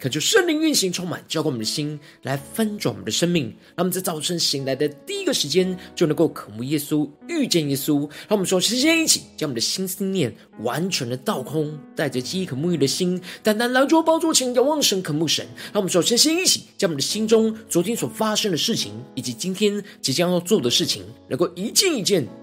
恳求圣灵运行，充满浇灌我们的心，来翻转我们的生命。让我们在早晨醒来的第一个时间，就能够渴慕耶稣，遇见耶稣。让我们说，时间一起将我们的心思念完全的倒空，带着饥渴沐浴的心，单单来到宝座前，仰望神，渴慕神。让我们说，先先一起将我们的心中昨天所发生的事情，以及今天即将要做的事情，能够一件一件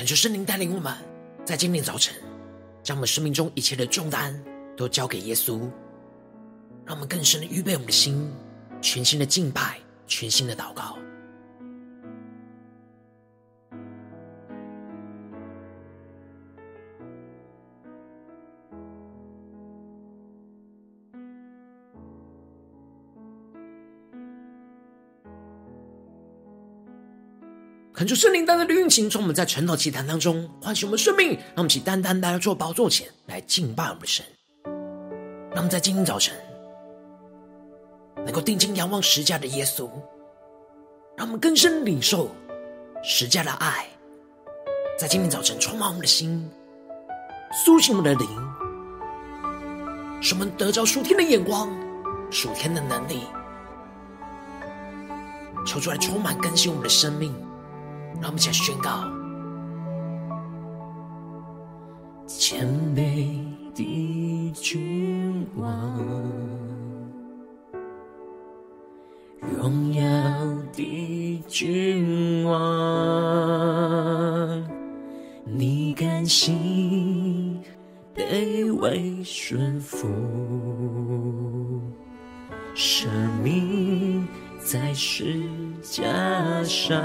恳求圣灵带领我们，在今天早晨，将我们生命中一切的重担都交给耶稣，让我们更深的预备我们的心，全新的敬拜，全新的祷告。恳求圣灵单单的运行，从我们在晨祷祈坛当中唤醒我们生命，让我们起单单来到主宝座前来敬拜我们的神。让我们在今天早晨能够定睛仰望十架的耶稣，让我们更深领受十架的爱，在今天早晨充满我们的心，苏醒我们的灵，使我们得着属天的眼光、属天的能力，求主来充满更新我们的生命。让我们一起来宣告：谦卑的君王，荣耀的君王，你甘心卑微顺服，生命。在世加上。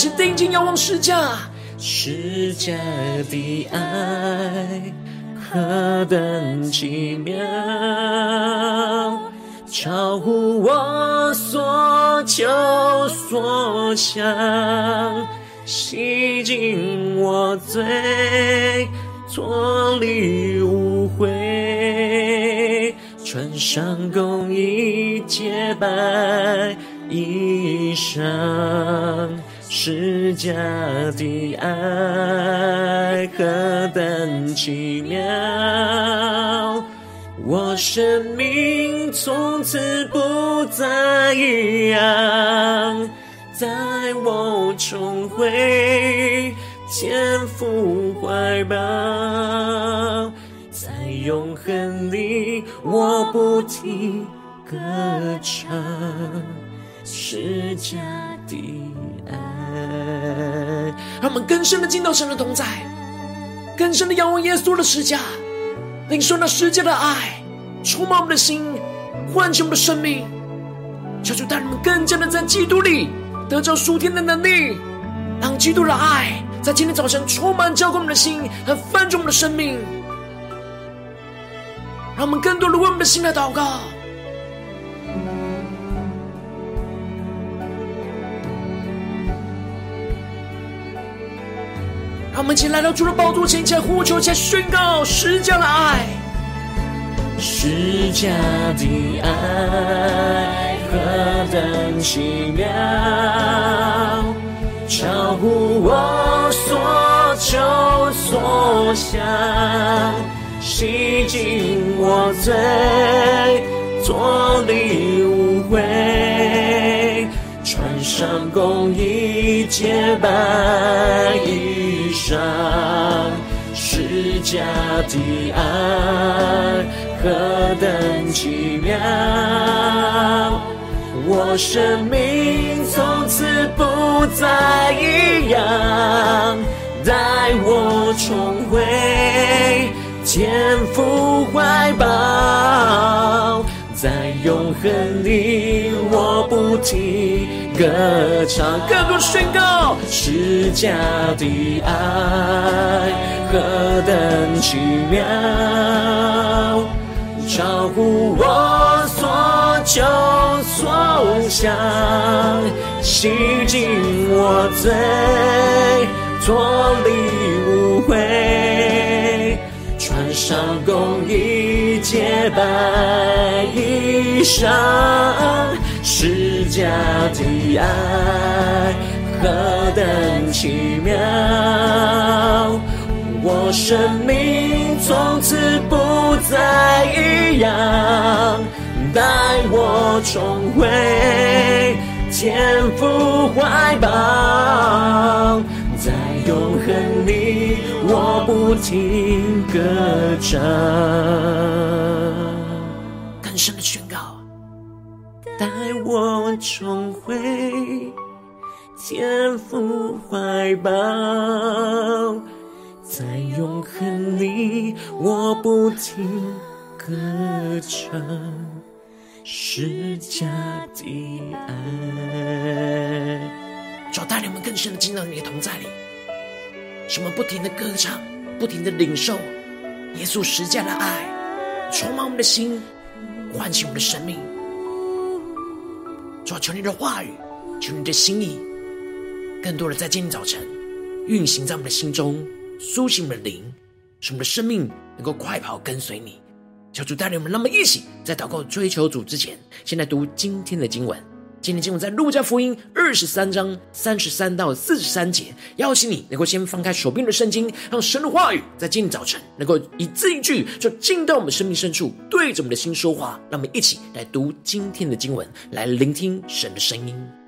让我们先定睛仰望十架，十架的爱何等奇妙，超乎我所求所想，洗净我罪，脱离污秽，穿上公益洁白衣裳，十架的爱何等奇妙，我生命从此不再一样，在我重回。天父怀抱，在永恒里，我不停歌唱十架的爱。让我们更深的进到神的同在，更深的仰望耶稣的十架，领受那十架的爱，充满我们的心，唤醒我们的生命。求主带我们更加的在基督里得着属天的能力，让基督的爱。在今天早晨，充满浇灌我们的心和翻转我们的生命，让我们更多的为我们的心来祷告。让我们一起来到主的宝座前，一起来呼求，一起来宣告十架的爱，十架的爱何等奇妙，超乎我所求所想，洗净我罪，脱离污秽，上公一洁白衣裳，十架的爱何等奇妙，我生命从此不再一样，带我重回天父怀抱。在永恒里，我不停歌唱，更多宣告，十架的爱何等奇妙，超乎我所求所想，洗净我罪，脱离污秽，穿上公义洁白衣裳，十架的爱何等奇妙，我生命从此不再一样，带我重回天父怀抱。在永恒里，我不停歌唱。带我重回天父怀抱。在永恒里，我不停歌唱。十架的爱。主带领我们更深的进到你的同在里，使我们不停的歌唱，不停的领受耶稣十架的爱，充满我们的心，唤醒我们的生命。主啊，求你的话语，求你的心意，更多的在今天早晨运行在我们的心中，苏醒我们的灵，使我们的生命能够快跑跟随你。求主带领我们，那么一起在祷告追求主之前，先来读今天的经文。今天经文在路加福音二十三章三十三到四十三节，邀请你能够先翻开手边的圣经，让神的话语在今天早晨能够一字一句就进到我们生命深处，对着我们的心说话。让我们一起来读今天的经文，来聆听神的声音。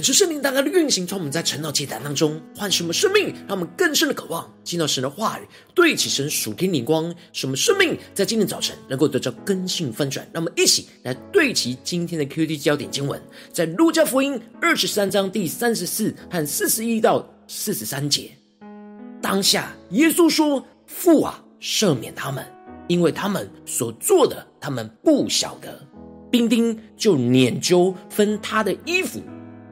恳求圣灵大大的运行，从我们在晨祷祭坛当中唤醒我们生命，让我们更深的渴望进到神的话语，对齐神属天灵光，使我们生命在今天早晨能够得到更新翻转。让我们一起来对齐今天的 QD 焦点经文，在路加福音二十三章第三十四和四十一到四十三节。当下耶稣说：“父啊，赦免他们，因为他们所做的，他们不晓得。”兵丁就拈阄分他的衣服。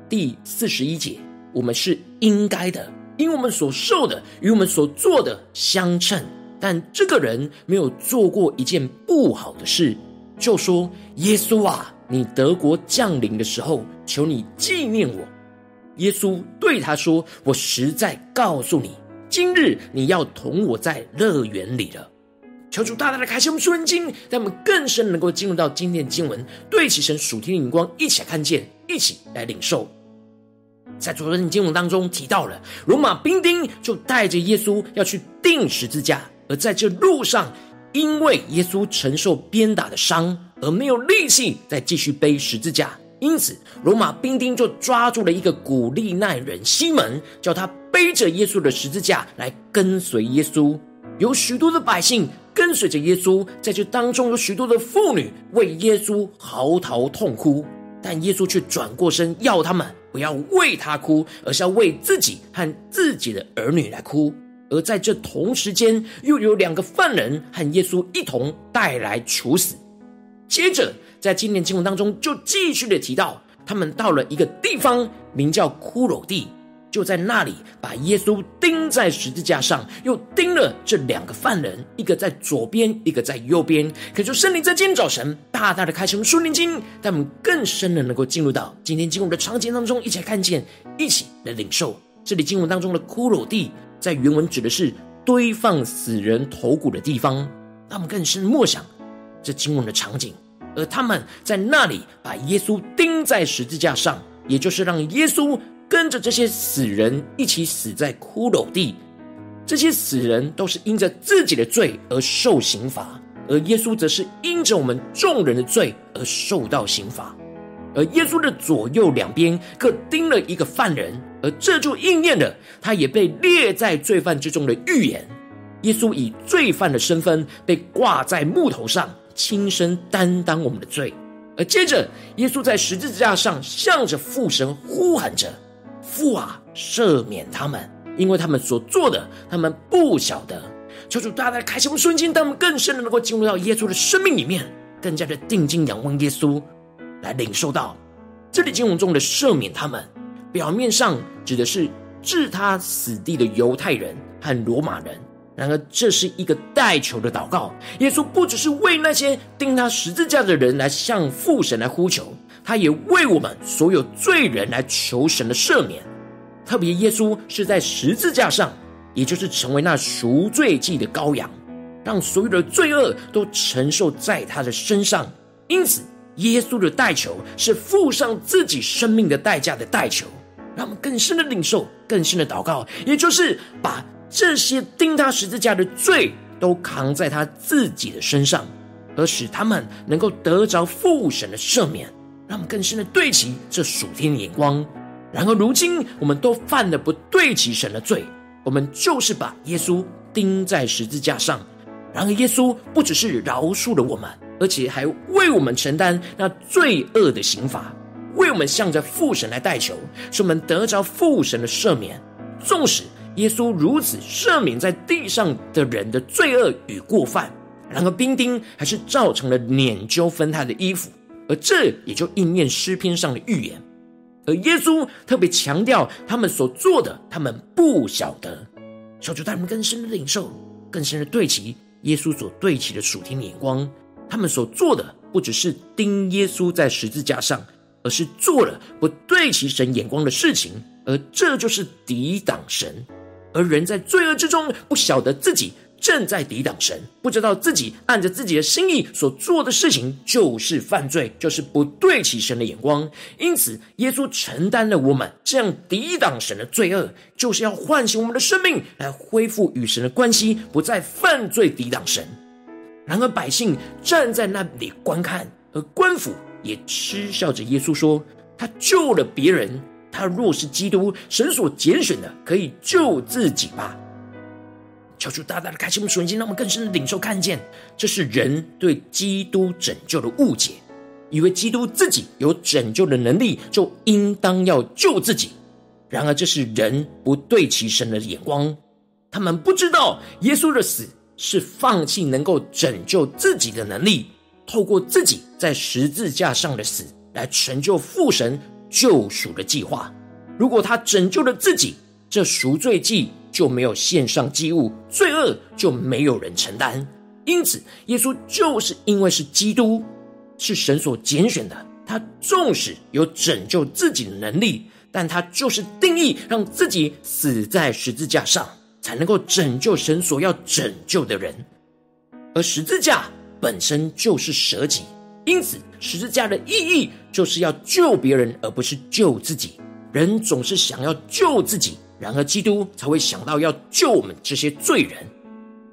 第四十一节，我们是应该的，因为我们所受的与我们所做的相称。但这个人没有做过一件不好的事，就说：“耶稣啊，你得国降临的时候，求你纪念我。”耶稣对他说：“我实在告诉你，今日你要同我在乐园里了。”求主大大的开启我们属灵经，让我们更深能够进入到今天的经文，对齐神属天的眼光，一起来看见，一起来领受。在昨天的经文当中提到了，罗马兵丁就带着耶稣要去钉十字架，而在这路上，因为耶稣承受鞭打的伤，而没有力气再继续背十字架，因此罗马兵丁就抓住了一个古利奈人西门，叫他背着耶稣的十字架来跟随耶稣。有许多的百姓。跟随着耶稣，在这当中有许多的妇女为耶稣嚎啕痛哭，但耶稣却转过身，要他们不要为他哭，而是要为自己和自己的儿女来哭。而在这同时间，又有两个犯人和耶稣一同带来处死。接着，在今年经文当中就继续的提到，他们到了一个地方，名叫骷髅地。就在那里，把耶稣钉在十字架上，又钉了这两个犯人，一个在左边，一个在右边。可就圣灵在今天早晨大大的开启我们属灵经，让我们更深的能够进入到今天经文的场景当中，一起来看见，一起来领受。这里经文当中的骷髅地，在原文指的是堆放死人头骨的地方。让我们更深默想这经文的场景，而他们在那里把耶稣钉在十字架上，也就是让耶稣。跟着这些死人一起死在骷髅地，这些死人都是因着自己的罪而受刑罚，而耶稣则是因着我们众人的罪而受到刑罚。而耶稣的左右两边各钉了一个犯人，而这就应验了他也被列在罪犯之中的预言。耶稣以罪犯的身份被挂在木头上，亲身担当我们的罪。而接着，耶稣在十字架上向着父神呼喊着。父啊，赦免他们，因为他们所做的，他们不晓得。求主大大开启我们瞬间，让我们更深的能够进入到耶稣的生命里面，更加的定睛仰望耶稣，来领受到这里经文中的赦免他们。表面上指的是置他死地的犹太人和罗马人，然而这是一个代求的祷告。耶稣不只是为那些钉他十字架的人来向父神来呼求。他也为我们所有罪人来求神的赦免，特别耶稣是在十字架上，也就是成为那赎罪祭的羔羊，让所有的罪恶都承受在他的身上。因此，耶稣的代求是付上自己生命的代价的代求，让我们更深的领受，更深的祷告，也就是把这些钉他十字架的罪都扛在他自己的身上，而使他们能够得着父神的赦免。让我们更深的对齐这属天的眼光。然而，如今我们都犯了不对齐神的罪，我们就是把耶稣钉在十字架上。然而，耶稣不只是饶恕了我们，而且还为我们承担那罪恶的刑罚，为我们向着父神来代求，使我们得着父神的赦免。纵使耶稣如此赦免在地上的人的罪恶与过犯，然而兵丁还是造成了拈阄分他的衣服。而这也就应验诗篇上的预言，而耶稣特别强调他们所做的，他们不晓得。小主带他们更深的领受，更深的对齐耶稣所对齐的属天眼光。他们所做的不只是钉耶稣在十字架上，而是做了不对齐神眼光的事情，而这就是抵挡神。而人在罪恶之中，不晓得自己。正在抵挡神，不知道自己按着自己的心意所做的事情就是犯罪，就是不对齐神的眼光。因此，耶稣承担了我们这样抵挡神的罪恶，就是要唤醒我们的生命，来恢复与神的关系，不再犯罪抵挡神。然而，百姓站在那里观看，而官府也嗤笑着耶稣说：“他救了别人，他若是基督，神所拣选的，可以救自己吧？求主大大的开启我们属灵，让我们更深的领受看见，这是人对基督拯救的误解，以为基督自己有拯救的能力，就应当要救自己。然而，这是人不对其神的眼光，他们不知道耶稣的死是放弃能够拯救自己的能力，透过自己在十字架上的死来成就父神救赎的计划。如果他拯救了自己，这赎罪祭就没有献上祭物，罪恶就没有人承担。因此，耶稣就是因为是基督，是神所拣选的，他纵使有拯救自己的能力。但他就是定义让自己死在十字架上，才能够拯救神所要拯救的人。而十字架本身就是舍己，因此十字架的意义就是要救别人，而不是救自己。人总是想要救自己，然而基督才会想到要救我们这些罪人。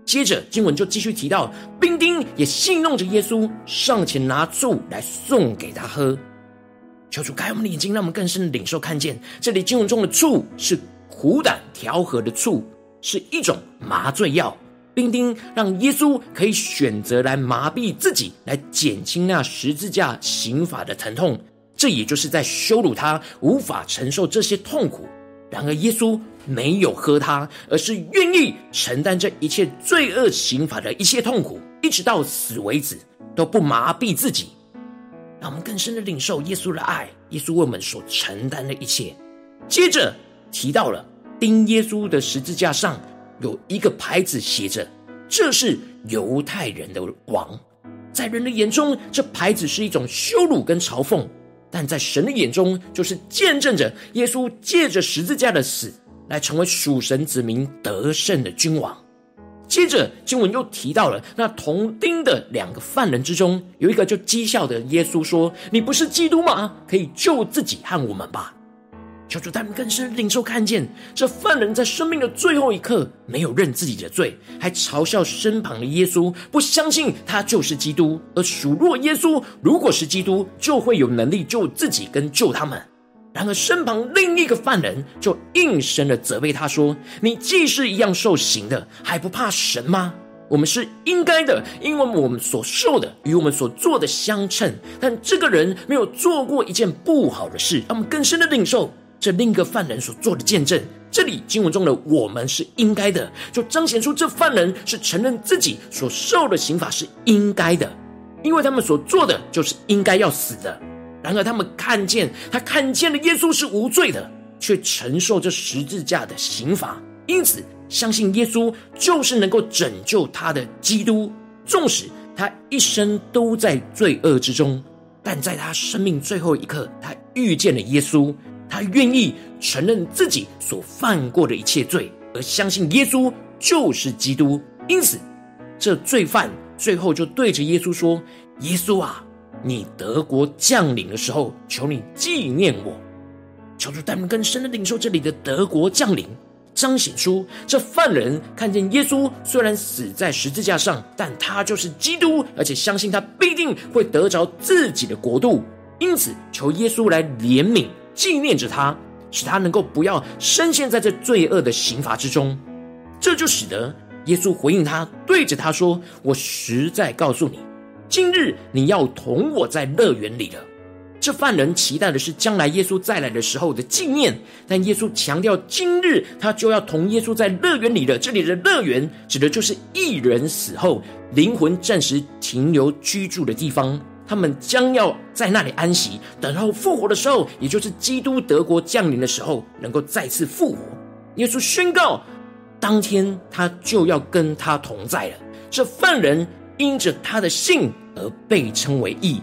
接着经文就继续提到，兵丁也戏弄着耶稣，上前拿醋来送给他喝。求主开我们的眼睛，让我们更深的领受看见，这里经文中的醋是苦胆调和的醋，是一种麻醉药。兵丁让耶稣可以选择来麻痹自己，来减轻那十字架刑罚的疼痛。这也就是在羞辱他，无法承受这些痛苦。然而耶稣没有喝它，而是愿意承担这一切罪恶刑罚的一切痛苦，一直到死为止，都不麻痹自己。让我们更深的领受耶稣的爱，耶稣为我们所承担的一切。接着提到了钉耶稣的十字架上有一个牌子，写着：“这是犹太人的王。”在人的眼中，这牌子是一种羞辱跟嘲讽；但在神的眼中，就是见证着耶稣借着十字架的死，来成为属神子民得胜的君王。接着经文又提到了那同钉的两个犯人之中，有一个就讥笑的耶稣说：“你不是基督吗？可以救自己和我们吧。”求主他们更深领受看见，这犯人在生命的最后一刻没有认自己的罪，还嘲笑身旁的耶稣，不相信他就是基督，而数落耶稣如果是基督，就会有能力救自己跟救他们。然而，身旁另一个犯人就应声的责备他说：“你既是一样受刑的，还不怕神吗？我们是应该的，因为我们所受的与我们所做的相称。但这个人没有做过一件不好的事，让我们更深的领受这另一个犯人所做的见证。这里经文中的‘我们是应该的’，就彰显出这犯人是承认自己所受的刑罚是应该的，因为他们所做的就是应该要死的。”然而，他们看见他看见了耶稣是无罪的，却承受这十字架的刑罚，因此相信耶稣就是能够拯救他的基督。纵使他一生都在罪恶之中，但在他生命最后一刻，他遇见了耶稣，他愿意承认自己所犯过的一切罪，而相信耶稣就是基督。因此，这罪犯最后就对着耶稣说：“耶稣啊！”你德国降临的时候，求你纪念我。求主带领更深的领受这里的德国降临，彰显出这犯人看见耶稣虽然死在十字架上，但他就是基督，而且相信他必定会得着自己的国度。因此，求耶稣来怜悯纪念着他，使他能够不要深陷在这罪恶的刑罚之中。这就使得耶稣回应他，对着他说：“我实在告诉你。”今日你要同我在乐园里了。这犯人期待的是将来耶稣再来的时候的纪念，但耶稣强调今日他就要同耶稣在乐园里了。这里的乐园指的就是一人死后灵魂暂时停留居住的地方，他们将要在那里安息，等候复活的时候，也就是基督德国降临的时候，能够再次复活。耶稣宣告，当天他就要跟他同在了。这犯人。因着他的信而被称为义，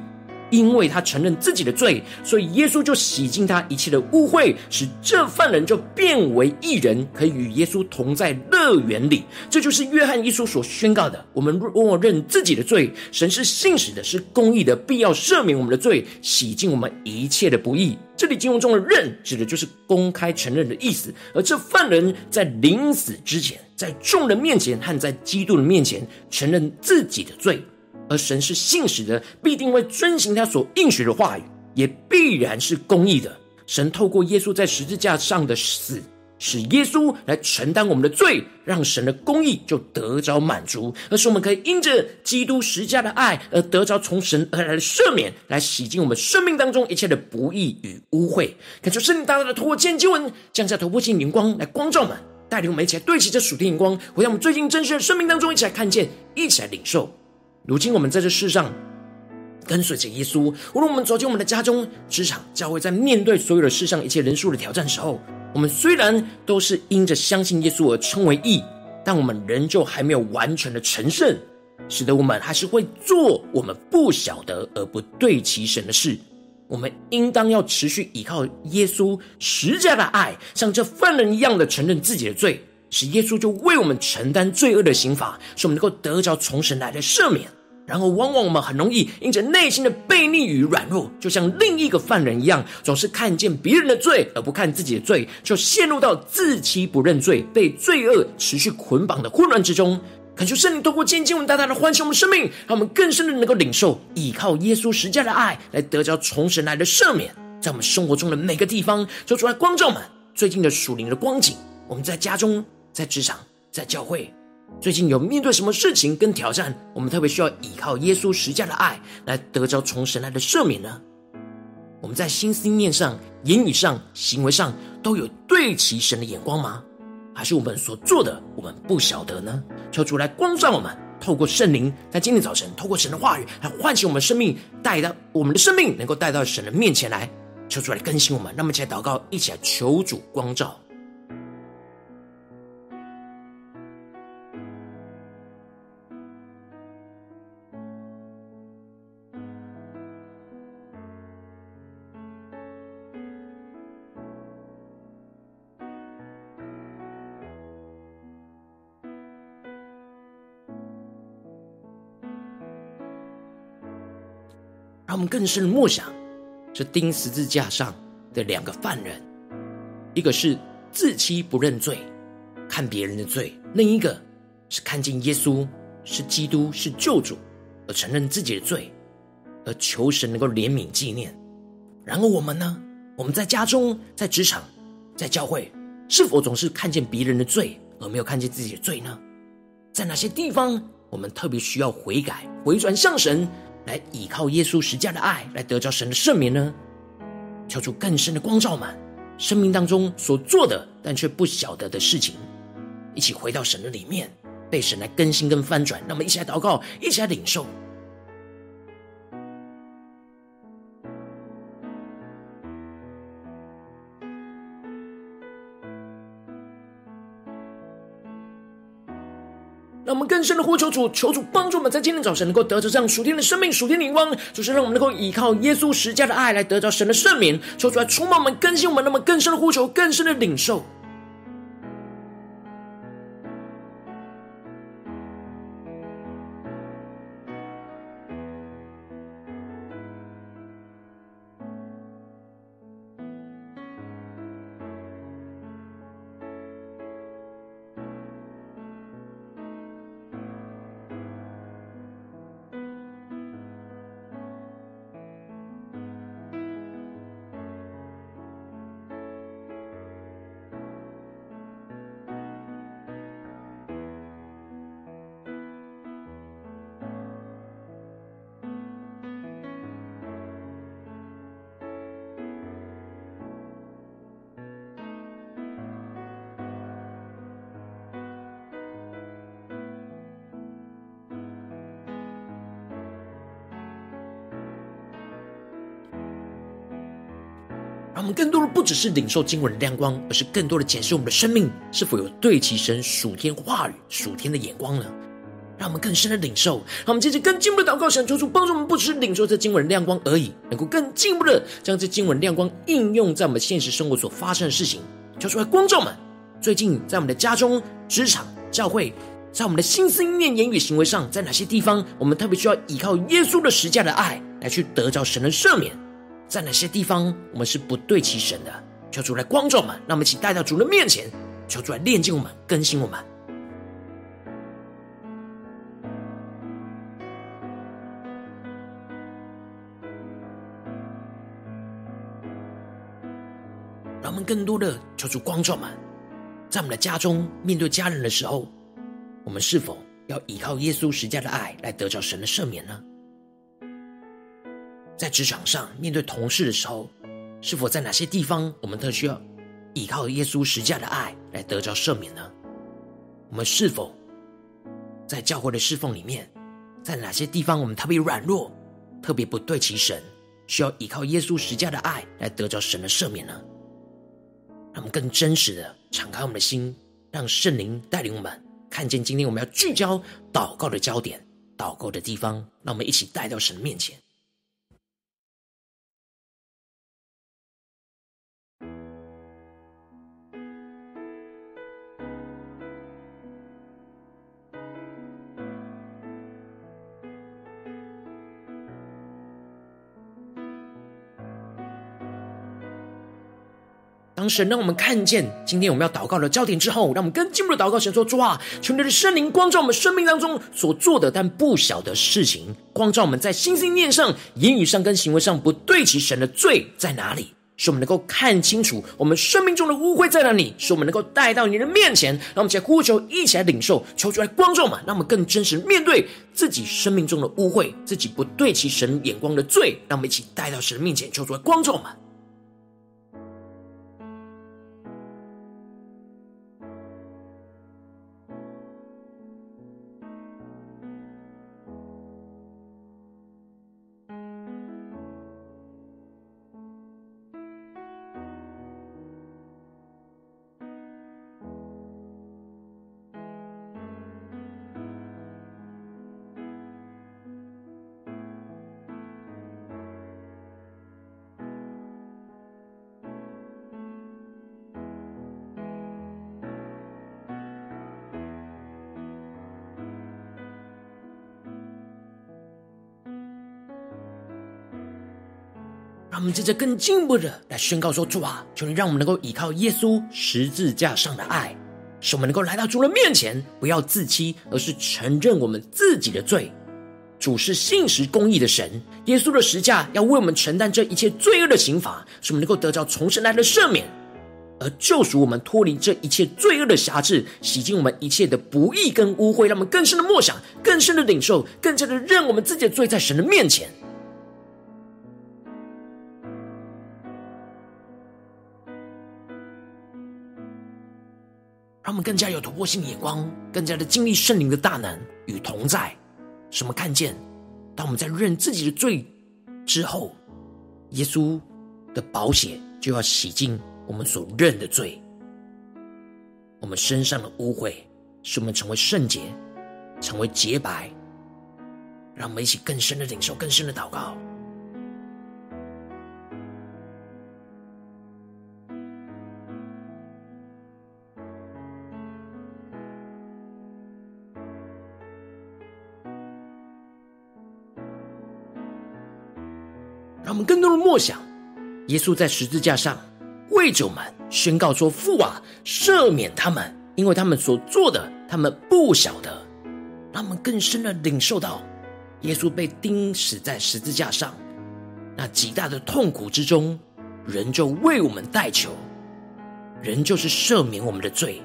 因为他承认自己的罪，所以耶稣就洗净他一切的污秽，使这犯人就变为一人，可以与耶稣同在乐园里。这就是约翰一书所宣告的：我们若认自己的罪，神是信实的，是公义的，必要赦免我们的罪，洗净我们一切的不义。这里经文中的“认”指的就是公开承认的意思，而这犯人在临死之前，在众人面前和在基督的面前承认自己的罪，而神是信实的，必定会遵行他所应许的话语，也必然是公义的。神透过耶稣在十字架上的死，使耶稣来承担我们的罪，让神的公义就得着满足，而是我们可以因着基督十字架的爱而得着从神而来的赦免，来洗净我们生命当中一切的不义与污秽。恳求圣灵大大的透过经文，降下突破性眼光来光照们，带领我们一起来对齐这属天眼光，回到我们最近真实的生命当中，一起来看见，一起来领受。如今我们在这世上。跟随着耶稣，无论我们走进我们的家中、职场、教会，在面对所有的世上一切人数的挑战时候，我们虽然都是因着相信耶稣而称为义，但我们仍旧还没有完全的成圣，使得我们还是会做我们不晓得而不对齐神的事。我们应当要持续依靠耶稣实在的爱，像这犯人一样的承认自己的罪，使耶稣就为我们承担罪恶的刑罚，使我们能够得着从神来的赦免。然后，往往我们很容易因着内心的悖逆与软弱，就像另一个犯人一样，总是看见别人的罪而不看自己的罪，就陷入到自欺不认罪、被罪恶持续捆绑的混乱之中。恳求圣灵透过今天经文大大的唤醒我们生命，让我们更深的能够领受依靠耶稣十架的爱，来得着从神来的赦免，在我们生活中的每个地方，说出来光照们最近的属灵的光景。我们在家中、在职场、在教会。最近有面对什么事情跟挑战，我们特别需要依靠耶稣十架的爱来得着从神来的赦免呢？我们在心思念上、言语上、行为上都有对齐神的眼光吗？还是我们所做的我们不晓得呢？求主来光照我们，透过圣灵在今天早晨，透过神的话语来唤醒我们生命，带到我们的生命能够带到神的面前来，求主来更新我们。那么，一起来祷告，一起来求主光照。让我们更深的默想，这钉十字架上的两个犯人，一个是自欺不认罪，看别人的罪；另一个是看见耶稣是基督是救主，而承认自己的罪，而求神能够怜悯纪念。然而我们呢？我们在家中、在职场、在教会，是否总是看见别人的罪，而没有看见自己的罪呢？在哪些地方，我们特别需要悔改、回转向神？来依靠耶稣十架的爱，来得着神的圣免呢？敲出更深的光照们，生命当中所做的但却不晓得的事情，一起回到神的里面，被神来更新跟翻转。那么，一起来祷告，一起来领受。更深的呼求主，求主帮助我们，在今天早晨能够得着这样属天的生命、属天的灵光，就是让我们能够依靠耶稣十架的爱来得着神的圣名，求主来充满我们、更新我们，那么更深的呼求、更深的领受。我们更多的不只是领受经文的亮光，而是更多的检视我们的生命是否有对齐神属天话语、属天的眼光呢？让我们更深的领受。让我们接着更进步的祷告，神求主帮助我们，不只是领受这经文的亮光而已，能够更进一步的将这经文亮光应用在我们现实生活所发生的事情。求主来光照们，最近在我们的家中、职场、教会，在我们的心思意念、言语、行为上，在哪些地方我们特别需要依靠耶稣的十架的爱来去得着神的赦免？在哪些地方我们是不对齐神的？求主来光照我们，让我们一起带到主的面前，求主来炼净我们、更新我们。让我们更多的求主光照们，在我们的家中面对家人的时候，我们是否要依靠耶稣十架的爱来得着神的赦免呢？在职场上面对同事的时候，是否在哪些地方我们特需要依靠耶稣十架的爱来得着赦免呢？我们是否在教会的侍奉里面，在哪些地方我们特别软弱，特别不对齐神，需要依靠耶稣十架的爱来得着神的赦免呢？让我们更真实的敞开我们的心，让圣灵带领我们看见今天我们要聚焦祷告的焦点、祷告的地方，让我们一起带到神面前。当神让我们看见今天我们要祷告的焦点之后，让我们更进一步的祷告，神说：主啊，求你的圣灵光照我们生命当中所做的但不晓的事情，光照我们在心心念上、言语上跟行为上不对齐神的罪在哪里，使我们能够看清楚我们生命中的污秽在哪里，使我们能够带到你的面前，让我们一起呼求，一起来领受，求主来光照我们，让我们更真实面对自己生命中的污秽，自己不对齐神眼光的罪，让我们一起带到神面前，求主来光照我们。让我们接着更进一步的来宣告说：主啊，求你让我们能够依靠耶稣十字架上的爱，使我们能够来到主的面前，不要自欺，而是承认我们自己的罪。主是信实公义的神，耶稣的十字架要为我们承担这一切罪恶的刑罚，使我们能够得到重生来的赦免，而救赎我们脱离这一切罪恶的辖制，洗净我们一切的不义跟污秽，让我们更深的默想，更深的领受，更加的认我们自己的罪在神的面前。让我们更加有突破性的眼光，更加的经历圣灵的大能与同在。使我们看见，当我们在认自己的罪之后，耶稣的宝血就要洗净我们所认的罪，我们身上的污秽，使我们成为圣洁，成为洁白。让我们一起更深的领受，更深的祷告。默想，耶稣在十字架上为着我们宣告说：“父啊，赦免他们，因为他们所做的，他们不晓得。”让我们更深的领受到，耶稣被钉死在十字架上，那极大的痛苦之中，人就为我们代求，人就是赦免我们的罪，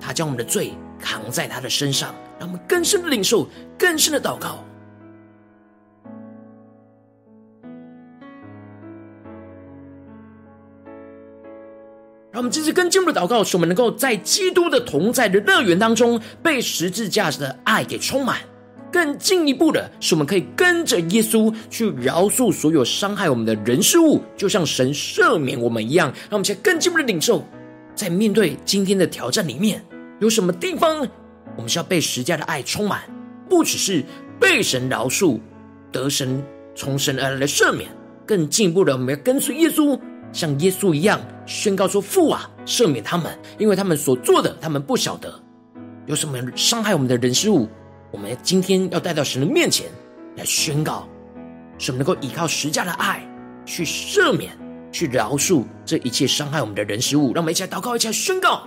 他将我们的罪扛在他的身上，让我们更深的领受，更深的祷告。让我们继续更进一步的祷告，使我们能够在基督的同在的乐园当中，被十字架的爱给充满；更进一步的，使我们可以跟着耶稣去饶恕所有伤害我们的人事物，就像神赦免我们一样。让我们现在更进一步的领受，在面对今天的挑战里面，有什么地方我们需要被十字架的爱充满？不只是被神饶恕、得神从神而来的赦免，更进一步的，我们要跟随耶稣。像耶稣一样宣告说：“父啊，赦免他们，因为他们所做的，他们不晓得。有什么伤害我们的人事物，我们今天要带到神的面前来宣告，使我们能够依靠实架的爱去赦免、去饶恕这一切伤害我们的人事物。让我们一起来祷告，一起来宣告。”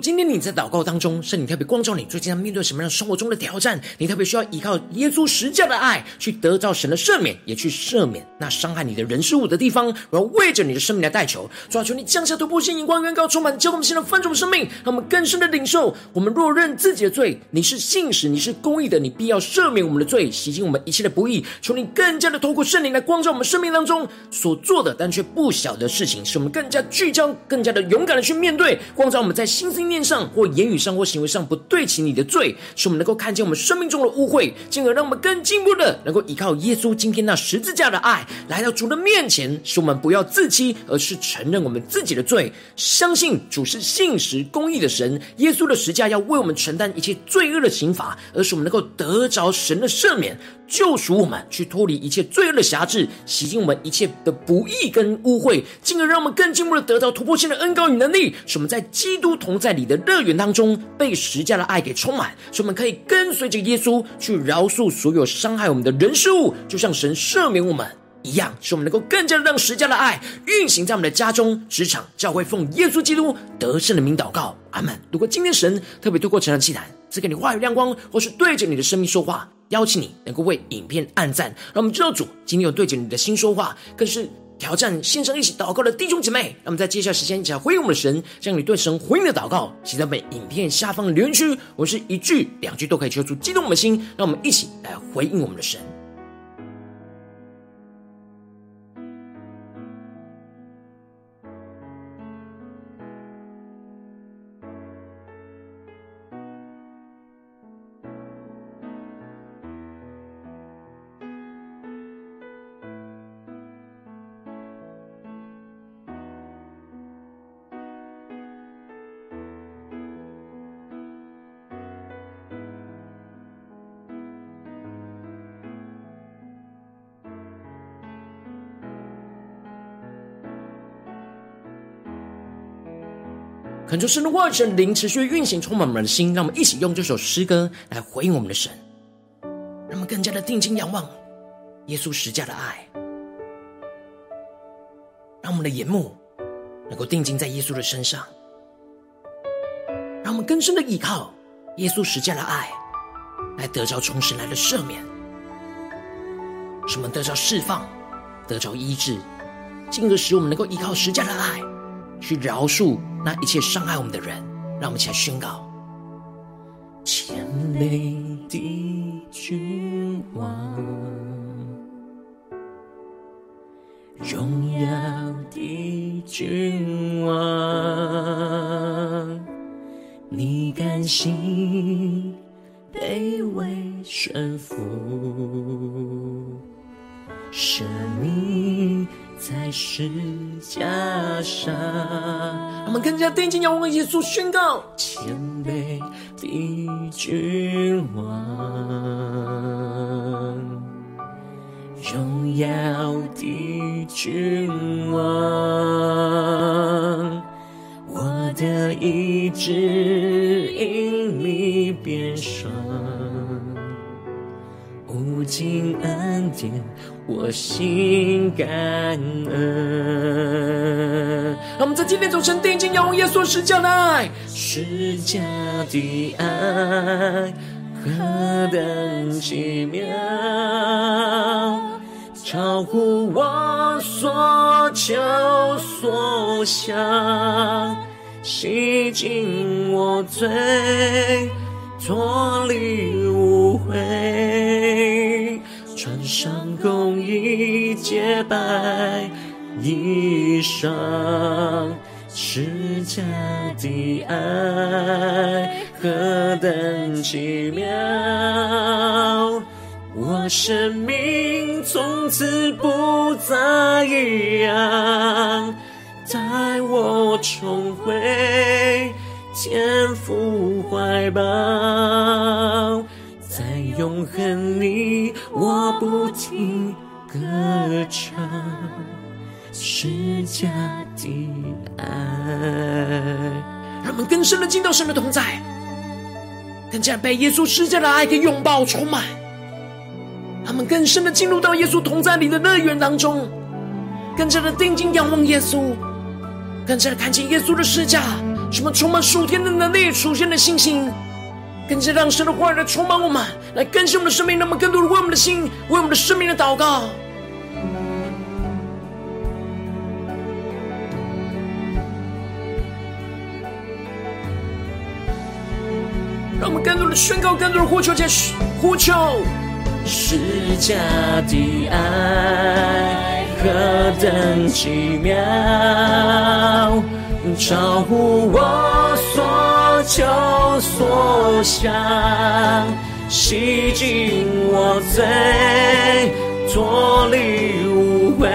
今天你在祷告当中，圣灵特别光照你，最近要面对什么样生活中的挑战？你特别需要依靠耶稣十架的爱，去得到神的赦免，也去赦免那伤害你的人事物的地方。我要为着你的生命来代求，主啊，求你降下突破性、眼光、远高、充满，叫我们现在翻转生命，让我们更深的领受。我们若认自己的罪，你是信实，你是公义的，你必要赦免我们的罪，洗净我们一切的不义。求你更加的透过圣灵来光照我们生命当中所做的，但却不晓的事情，使我们更加聚焦、更加的勇敢的去面对，光照我们在心思念上或言语上或行为上不对齐你的罪，使我们能够看见我们生命中的污秽，进而让我们更进步的能够依靠耶稣今天那十字架的爱，来到主的面前，使我们不要自欺，而是承认我们自己的罪，相信主是信实公义的神，耶稣的十字架要为我们承担一切罪恶的刑罚，而使我们能够得着神的赦免。救赎我们，去脱离一切罪恶的辖制，洗净我们一切的不义跟污秽，进而让我们更进一步的得到突破性的恩膏与能力，使我们在基督同在里的乐园当中被十架的爱给充满，使我们可以跟随着耶稣去饶恕所有伤害我们的人事物，就像神赦免我们一样，使我们能够更加的让十架的爱运行在我们的家中、职场、教会，奉耶稣基督得胜的名祷告，阿门。如果今天神特别透过成长祭坛赐给你话语亮光，或是对着你的生命说话。邀请你能够为影片按赞，让我们知道主今天有对着你的心说话，更是挑战线上一起祷告的弟兄姐妹。让我们在接下来时间一起来回应我们的神，将你对神回应的祷告写在本影片下方的留言区。我是一句两句都可以求出激动我们的心，让我们一起来回应我们的神。恳求神的话语、神灵持续运行，充满我们的心。让我们一起用这首诗歌来回应我们的神，让我们更加的定睛仰望耶稣十架的爱，让我们的眼目能够定睛在耶稣的身上，让我们更深的依靠耶稣十架的爱，来得着从神来的赦免，使我们得着释放，得着医治，进而使我们能够依靠十架的爱去饶恕。那一切伤害我们的人，让我们一起来宣告：谦卑的君王，荣耀的君王，你甘心卑微顺服，舍命。在是加上。我们更加定睛要望耶稣，宣告谦卑的君王，荣耀的君王，我的意志因你变爽。无尽恩典，我心感恩。让我们在今天早晨定睛仰望耶稣施加的爱，施加的爱何等奇妙，超乎我所求所想。洗净我罪，脱离污秽，上公义洁白衣裳，施加的爱何等奇妙，我生命从此不再一样。带我重回天父怀抱，在永恒里我不停歌唱，施加的爱。让我们更深的进到神的同在，更加被耶稣施加的爱给拥抱充满。他们更深的进入到耶稣同在里的乐园当中，更加的定睛仰望耶稣。更加的看见耶稣的十架，什么充满属天的能力、属天的信心，更加让神的话语来充满我们，来更新我们的生命。那么更多的为我们的心、为我们的生命的祷告，让我们更多的宣告、更多的呼求，加呼求，施加的爱。何等奇妙，超乎我求所想，洗净我罪，脱离污秽，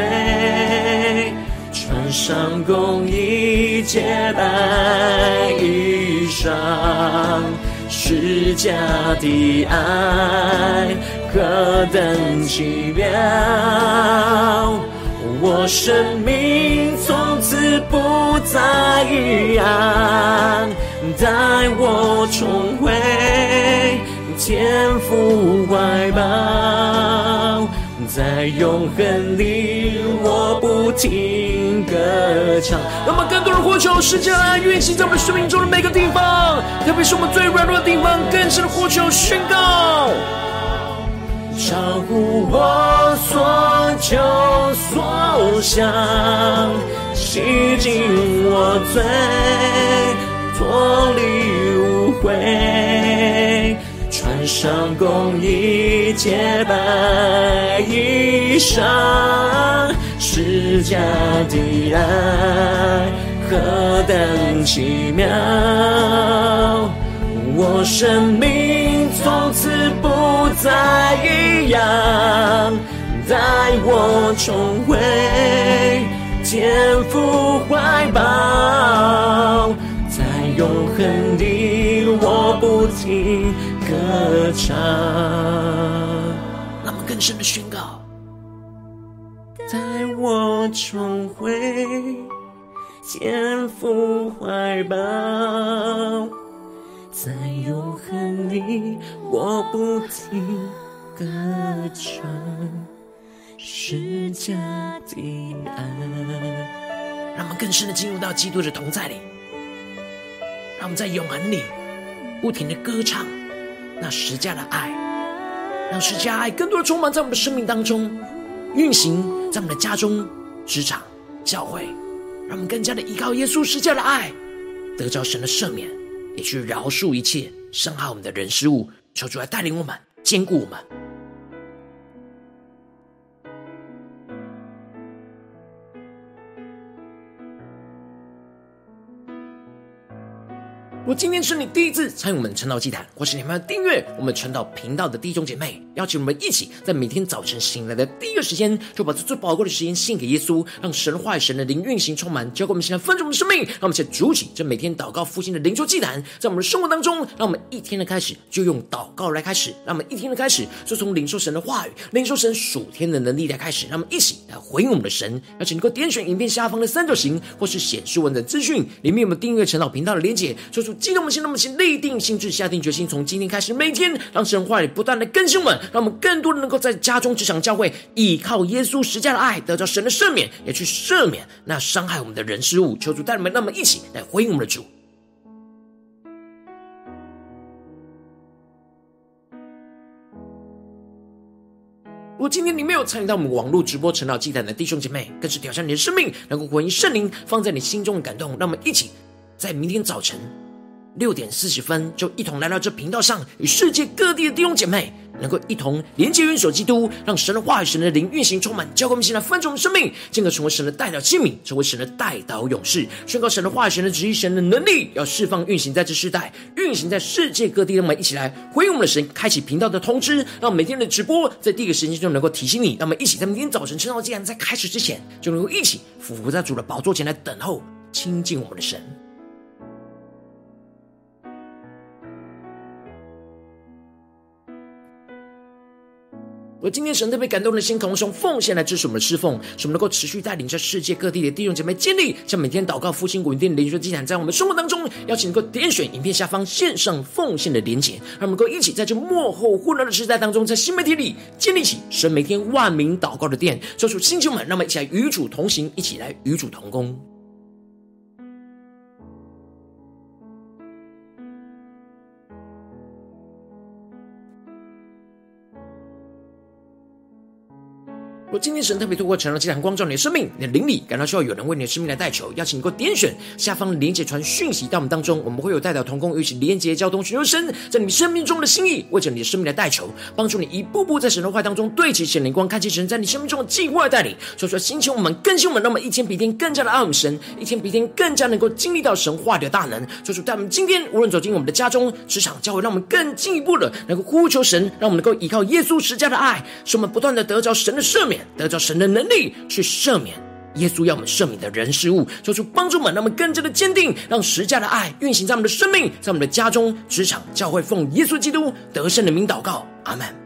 穿上公义洁白衣裳，施加的爱何等奇妙。我生命从此不再一样，带我重回天父怀抱，在永恒里我不停歌唱。那么更多人呼求，施加爱运行在我们生命中的每个地方，特别是我们最软弱的地方，更深的呼求宣告。超乎我所求所想，洗净我罪，脱离污秽，穿上公义洁白衣裳，施加的爱何等奇妙，我生命从此不再一样，带我重回天父怀抱，永恒里我不停歌唱。让我们更深的宣告，带我重回天父怀抱。在永恒里，我不停歌唱，施加的爱。让我们更深的进入到基督的同在里，让我们在永恒里不停的歌唱那十架的爱，让十架爱更多的充满在我们的生命当中，运行在我们的家中、职场、教会，让我们更加的依靠耶稣十架的爱，得着神的赦免。也去饶恕一切伤害我们的人事物，求主来带领我们，坚固我们。我今天是你第一次参与我们晨祷祭坛，或是你们要订阅我们晨祷频道的弟兄姐妹。邀请我们一起在每天早晨醒来的第一个时间，就把这最宝贵的时间献给耶稣，让神话语、神的灵运行充满，交给我们现在丰盛的生命。让我们先主起这每天祷告复兴的灵修祭坛，在我们的生活当中，让我们一天的开始就用祷告来开始，让我们一天的开始就从领受神的话语、领受神属天的能力来开始。让我们一起来回应我们的神。邀请能够点选影片下方的三角形，或是显示文的资讯里面有我们订阅陈老频道的连结，说出出激动的心，那么请立定心智，下定决心，从今天开始，每天让神话语不断的更新我们，让我们更多的能够在家中、职场、教会，依靠耶稣十架的爱，得到神的赦免，也去赦免那伤害我们的人事物。求主带领们，那么一起来回应我们的主。如果今天你没有参与到我们网络直播陈老祭坛的弟兄姐妹，更是挑战你的生命，能够回应圣灵放在你心中的感动。让我们一起在明天早晨。六点四十分，就一同来到这频道上，与世界各地的弟兄姐妹能够一同连接、元首基督，让神的话语、神的灵运行充满，教灌我们现在丰盛的生命，进而成为神的代表器皿，成为神的代祷勇士，宣告神的话语、神的旨意、神的能力，要释放、运行在这世代，运行在世界各地。让我们一起来回应我们的神，开启频道的通知，让每天的直播在第一个时间就能够提醒你。让我们一起在明天早晨晨祷祭坛在开始之前，就能够一起俯伏在主的宝座前来等候亲近我们的神。而今天神特别感动的心，同时用奉献来支持我们的侍奉，使我们能够持续带领着世界各地的弟兄姐妹建立，像每天祷告复兴稳定的灵修祭坛，在我们生活当中，邀请能够点选影片下方线上奉献的连结，让我们能够一起在这幕后混乱的时代当中，在新媒体里建立起神每天万名祷告的殿，做出星球们，让我们一起来与主同行，一起来与主同工。若今天神特别透过晨祷祭坛光照你的生命，你的灵里感到需要有人为你的生命来代求，邀请你给我点选下方连结传讯息到我们当中，我们会有代表同工一起连结交通，寻求神在你生命中的心意，为着你的生命来代求，帮助你一步步在神的话当中对齐神灵光，看见神在你生命中的计划带领，所以说星球我们更新我们，那么一天比一天更加的爱我们神，一天比一天更加能够经历到神话的大能，说在我们今天无论走进我们的家中、职场、教会，让我们更进一步的能够呼求神，让我们能够依靠耶稣十架的爱，使我们不断的得着神的赦免，得着神的能。力去赦免耶稣要我们赦免的人事物，做出帮助们，让我们更加的坚定，让十架的爱运行在我们的生命，在我们的家中、职场、教会，奉耶稣基督得胜的名祷告，阿门。